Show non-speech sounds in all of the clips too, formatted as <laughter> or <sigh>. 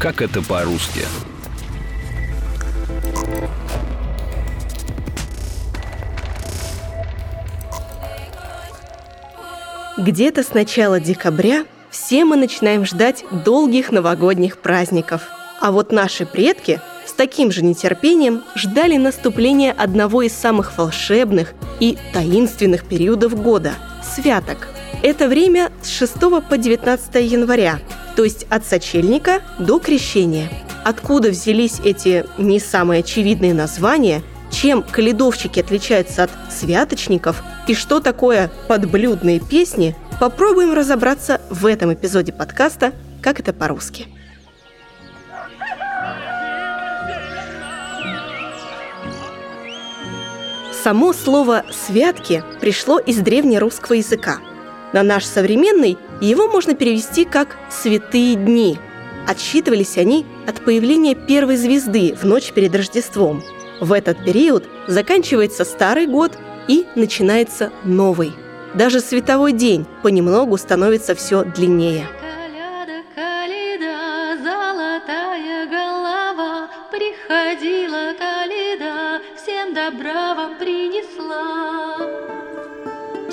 Как это по-русски? Где-то с начала декабря все мы начинаем ждать долгих новогодних праздников. А вот наши предки с таким же нетерпением ждали наступления одного из самых волшебных и таинственных периодов года – святок. Это время с 6 по 19 января, то есть от сочельника до крещения. Откуда взялись эти не самые очевидные названия, чем каледовщики отличаются от святочников и что такое подблюдные песни, попробуем разобраться в этом эпизоде подкаста «Как это по-русски». Само слово «святки» пришло из древнерусского языка. На наш современный его можно перевести как «святые дни». Отсчитывались они от появления первой звезды в ночь перед Рождеством. В этот период заканчивается старый год и начинается новый. Даже световой день понемногу становится все длиннее.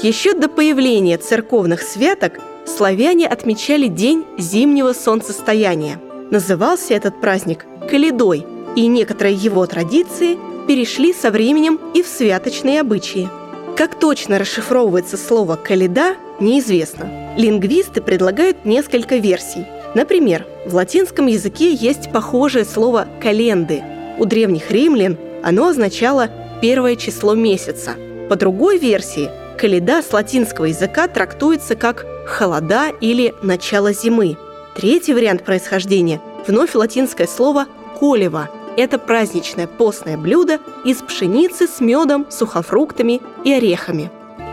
Еще до появления церковных святок славяне отмечали День зимнего солнцестояния. Назывался этот праздник Каледой, и некоторые его традиции перешли со временем и в святочные обычаи. Как точно расшифровывается слово «каледа» неизвестно. Лингвисты предлагают несколько версий. Например, в латинском языке есть похожее слово «календы». У древних римлян оно означало первое число месяца. По другой версии, каледа с латинского языка трактуется как «холода» или «начало зимы». Третий вариант происхождения – вновь латинское слово «колева», это праздничное постное блюдо из пшеницы с медом, сухофруктами и орехами.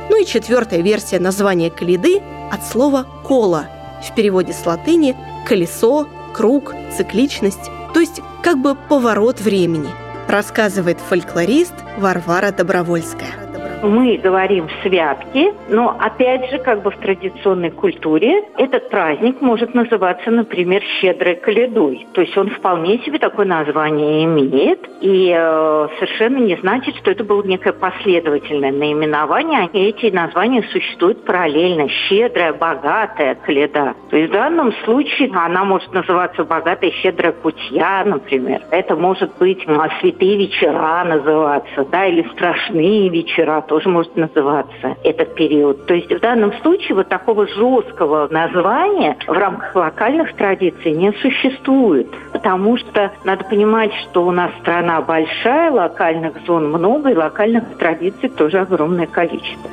Ну и четвертая версия названия каледы от слова «кола», в переводе с латыни «колесо», «круг», «цикличность», то есть как бы поворот времени, рассказывает фольклорист Варвара Добровольская мы говорим святки, но опять же, как бы в традиционной культуре, этот праздник может называться, например, щедрой каледой. То есть он вполне себе такое название имеет, и э, совершенно не значит, что это было некое последовательное наименование. Эти названия существуют параллельно. Щедрая, богатая каледа. То есть в данном случае она может называться богатая, щедрая кутья, например. Это может быть святые вечера называться, да, или страшные вечера тоже может называться этот период. То есть в данном случае вот такого жесткого названия в рамках локальных традиций не существует, потому что надо понимать, что у нас страна большая, локальных зон много, и локальных традиций тоже огромное количество.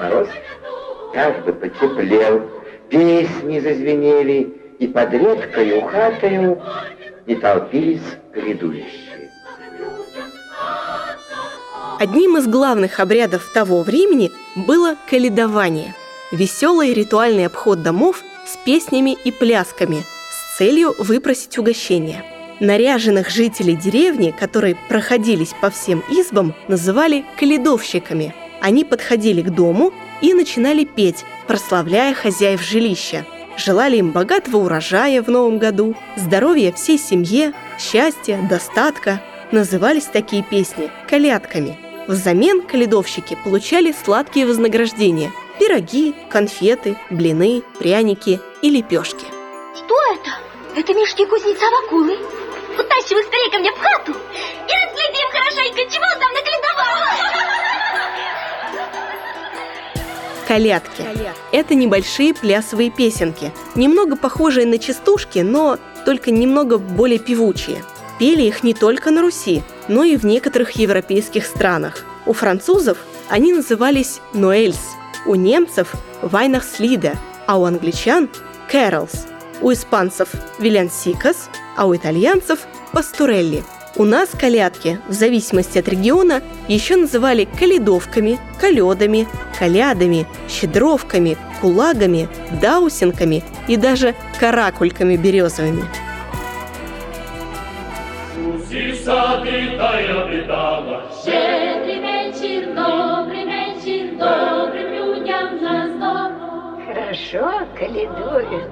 Мороз как бы потеплел, песни зазвенели, и под редкою хатою не толпились грядущие. Одним из главных обрядов того времени было каледование – веселый ритуальный обход домов с песнями и плясками с целью выпросить угощение. Наряженных жителей деревни, которые проходились по всем избам, называли каледовщиками. Они подходили к дому и начинали петь, прославляя хозяев жилища. Желали им богатого урожая в новом году, здоровья всей семье, счастья, достатка. Назывались такие песни колядками – Взамен каледовщики получали сладкие вознаграждения – пироги, конфеты, блины, пряники и лепешки. Что это? Это мешки кузнеца Вакулы. Утащи их скорее ко мне в хату и разглядим хорошенько, чего он там наколедовал. Колядки – это небольшие плясовые песенки, немного похожие на частушки, но только немного более певучие – Пели их не только на Руси, но и в некоторых европейских странах. У французов они назывались «ноэльс», у немцев – «вайнахслида», а у англичан – «кэролс», у испанцев – «виляnsикас», а у итальянцев – «пастурелли». У нас колядки, в зависимости от региона, еще называли каледовками, коледами, колядами, щедровками, кулагами, даусинками и даже каракульками березовыми – забитая видала. Щедрый вечер, добрый вечер, добрым людям на здорово. Хорошо каледуют.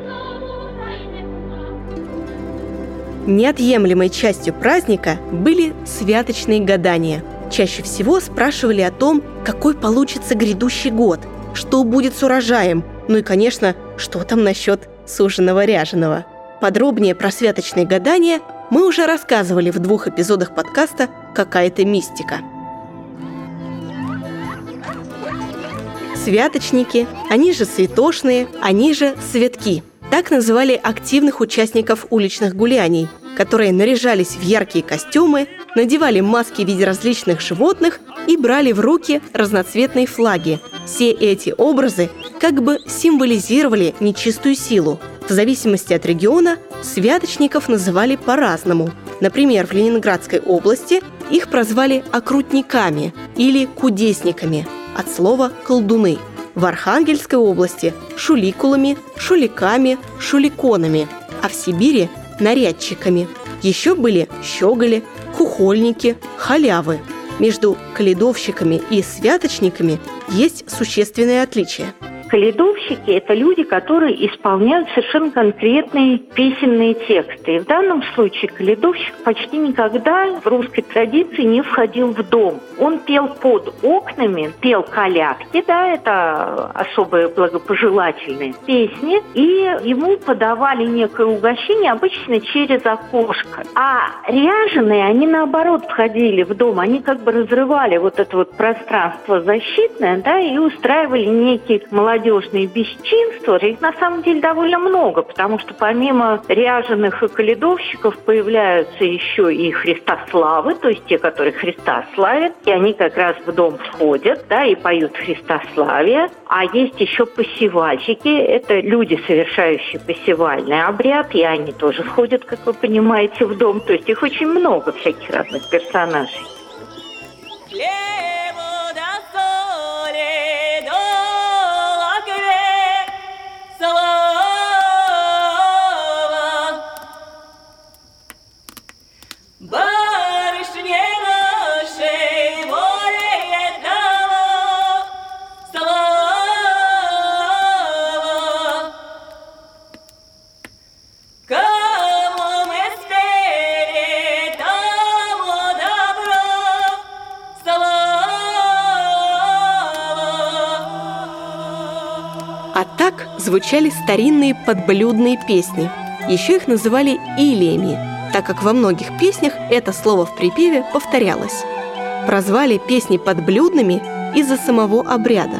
Неотъемлемой частью праздника были святочные гадания. Чаще всего спрашивали о том, какой получится грядущий год, что будет с урожаем, ну и, конечно, что там насчет суженого ряженого. Подробнее про святочные гадания мы уже рассказывали в двух эпизодах подкаста «Какая-то мистика». Святочники, они же святошные, они же светки. Так называли активных участников уличных гуляний, которые наряжались в яркие костюмы, надевали маски в виде различных животных и брали в руки разноцветные флаги. Все эти образы как бы символизировали нечистую силу. В зависимости от региона святочников называли по-разному. Например, в Ленинградской области их прозвали окрутниками или кудесниками – от слова «колдуны». В Архангельской области – шуликулами, шуликами, шуликонами, а в Сибири – нарядчиками. Еще были щеголи, кухольники, халявы. Между каледовщиками и святочниками есть существенное отличие – Каледовщики – это люди, которые исполняют совершенно конкретные песенные тексты. И в данном случае каледовщик почти никогда в русской традиции не входил в дом. Он пел под окнами, пел колядки, да, это особые благопожелательные песни, и ему подавали некое угощение обычно через окошко. А ряженые, они наоборот входили в дом, они как бы разрывали вот это вот пространство защитное, да, и устраивали некий молодой молодежные бесчинства, их на самом деле довольно много, потому что помимо ряженых и каледовщиков появляются еще и христославы, то есть те, которые Христа славят, и они как раз в дом входят, да, и поют Христославие. А есть еще посевальщики, это люди, совершающие посевальный обряд, и они тоже входят, как вы понимаете, в дом. То есть их очень много всяких разных персонажей. Звучали старинные подблюдные песни. Еще их называли илиями, так как во многих песнях это слово в припеве повторялось. Прозвали песни подблюдными из-за самого обряда.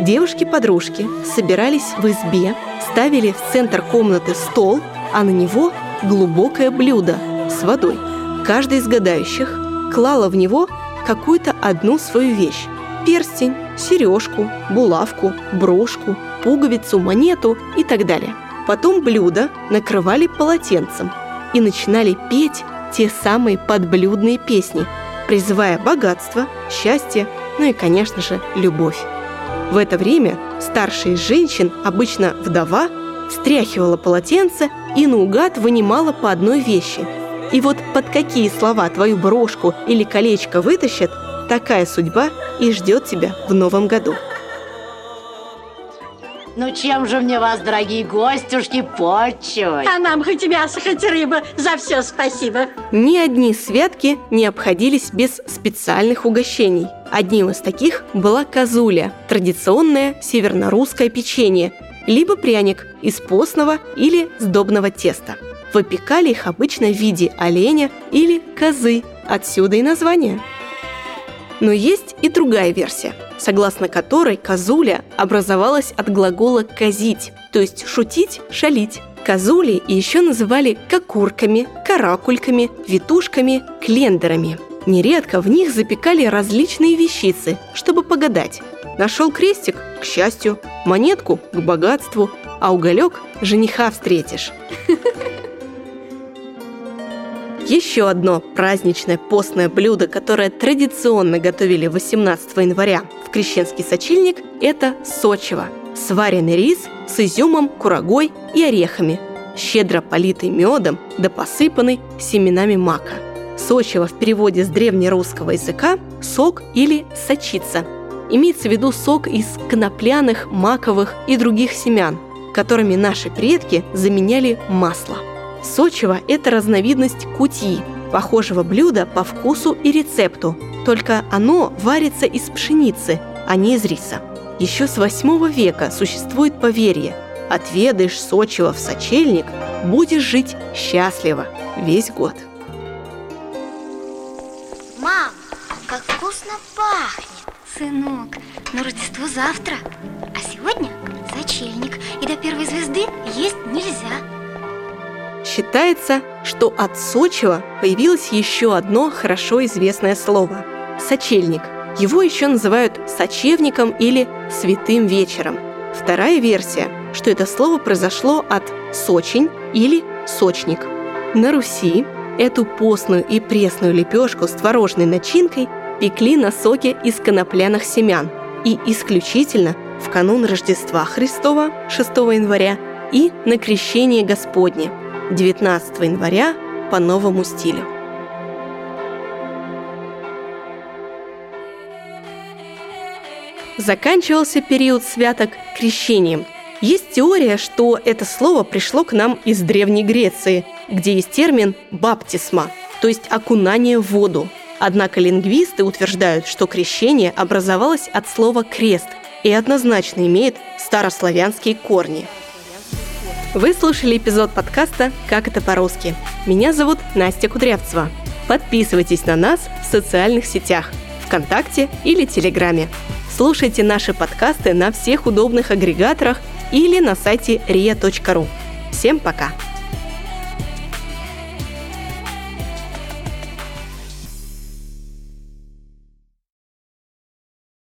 Девушки-подружки собирались в избе, ставили в центр комнаты стол, а на него глубокое блюдо с водой. Каждый из гадающих клала в него какую-то одну свою вещь – перстень, сережку, булавку, брошку, пуговицу, монету и так далее. Потом блюдо накрывали полотенцем и начинали петь те самые подблюдные песни, призывая богатство, счастье, ну и, конечно же, любовь. В это время старшая из женщин, обычно вдова, встряхивала полотенце и наугад вынимала по одной вещи. И вот под какие слова твою брошку или колечко вытащат, такая судьба и ждет тебя в новом году. Ну чем же мне вас, дорогие гостюшки, почивать? А нам хоть мясо, хоть рыба. За все спасибо. Ни одни святки не обходились без специальных угощений. Одним из таких была козуля – традиционное северно-русское печенье, либо пряник из постного или сдобного теста. Выпекали их обычно в виде оленя или козы, отсюда и название. Но есть и другая версия – согласно которой козуля образовалась от глагола «казить», то есть шутить, шалить. Козули еще называли кокурками, каракульками, витушками, клендерами. Нередко в них запекали различные вещицы, чтобы погадать. Нашел крестик – к счастью, монетку – к богатству, а уголек – жениха встретишь. <laughs> Еще одно праздничное постное блюдо, которое традиционно готовили 18 января в крещенский сочельник – это сочево – сваренный рис с изюмом, курагой и орехами, щедро политый медом да посыпанный семенами мака. Сочево в переводе с древнерусского языка – сок или сочица. Имеется в виду сок из конопляных, маковых и других семян, которыми наши предки заменяли масло – Сочево – это разновидность кутьи, похожего блюда по вкусу и рецепту, только оно варится из пшеницы, а не из риса. Еще с 8 века существует поверье – отведаешь сочево в сочельник, будешь жить счастливо весь год. Мам, как вкусно пахнет. Сынок, но Рождество завтра. А сегодня сочельник, и до первой звезды есть нельзя. Считается, что от сочева появилось еще одно хорошо известное слово – сочельник. Его еще называют сочевником или святым вечером. Вторая версия, что это слово произошло от сочень или сочник. На Руси эту постную и пресную лепешку с творожной начинкой пекли на соке из конопляных семян и исключительно в канун Рождества Христова 6 января и на Крещение Господне 19 января по новому стилю. Заканчивался период святок крещением. Есть теория, что это слово пришло к нам из Древней Греции, где есть термин «баптисма», то есть окунание в воду. Однако лингвисты утверждают, что крещение образовалось от слова «крест» и однозначно имеет старославянские корни. Вы слушали эпизод подкаста «Как это по-русски». Меня зовут Настя Кудрявцева. Подписывайтесь на нас в социальных сетях ВКонтакте или Телеграме. Слушайте наши подкасты на всех удобных агрегаторах или на сайте ria.ru. Всем пока!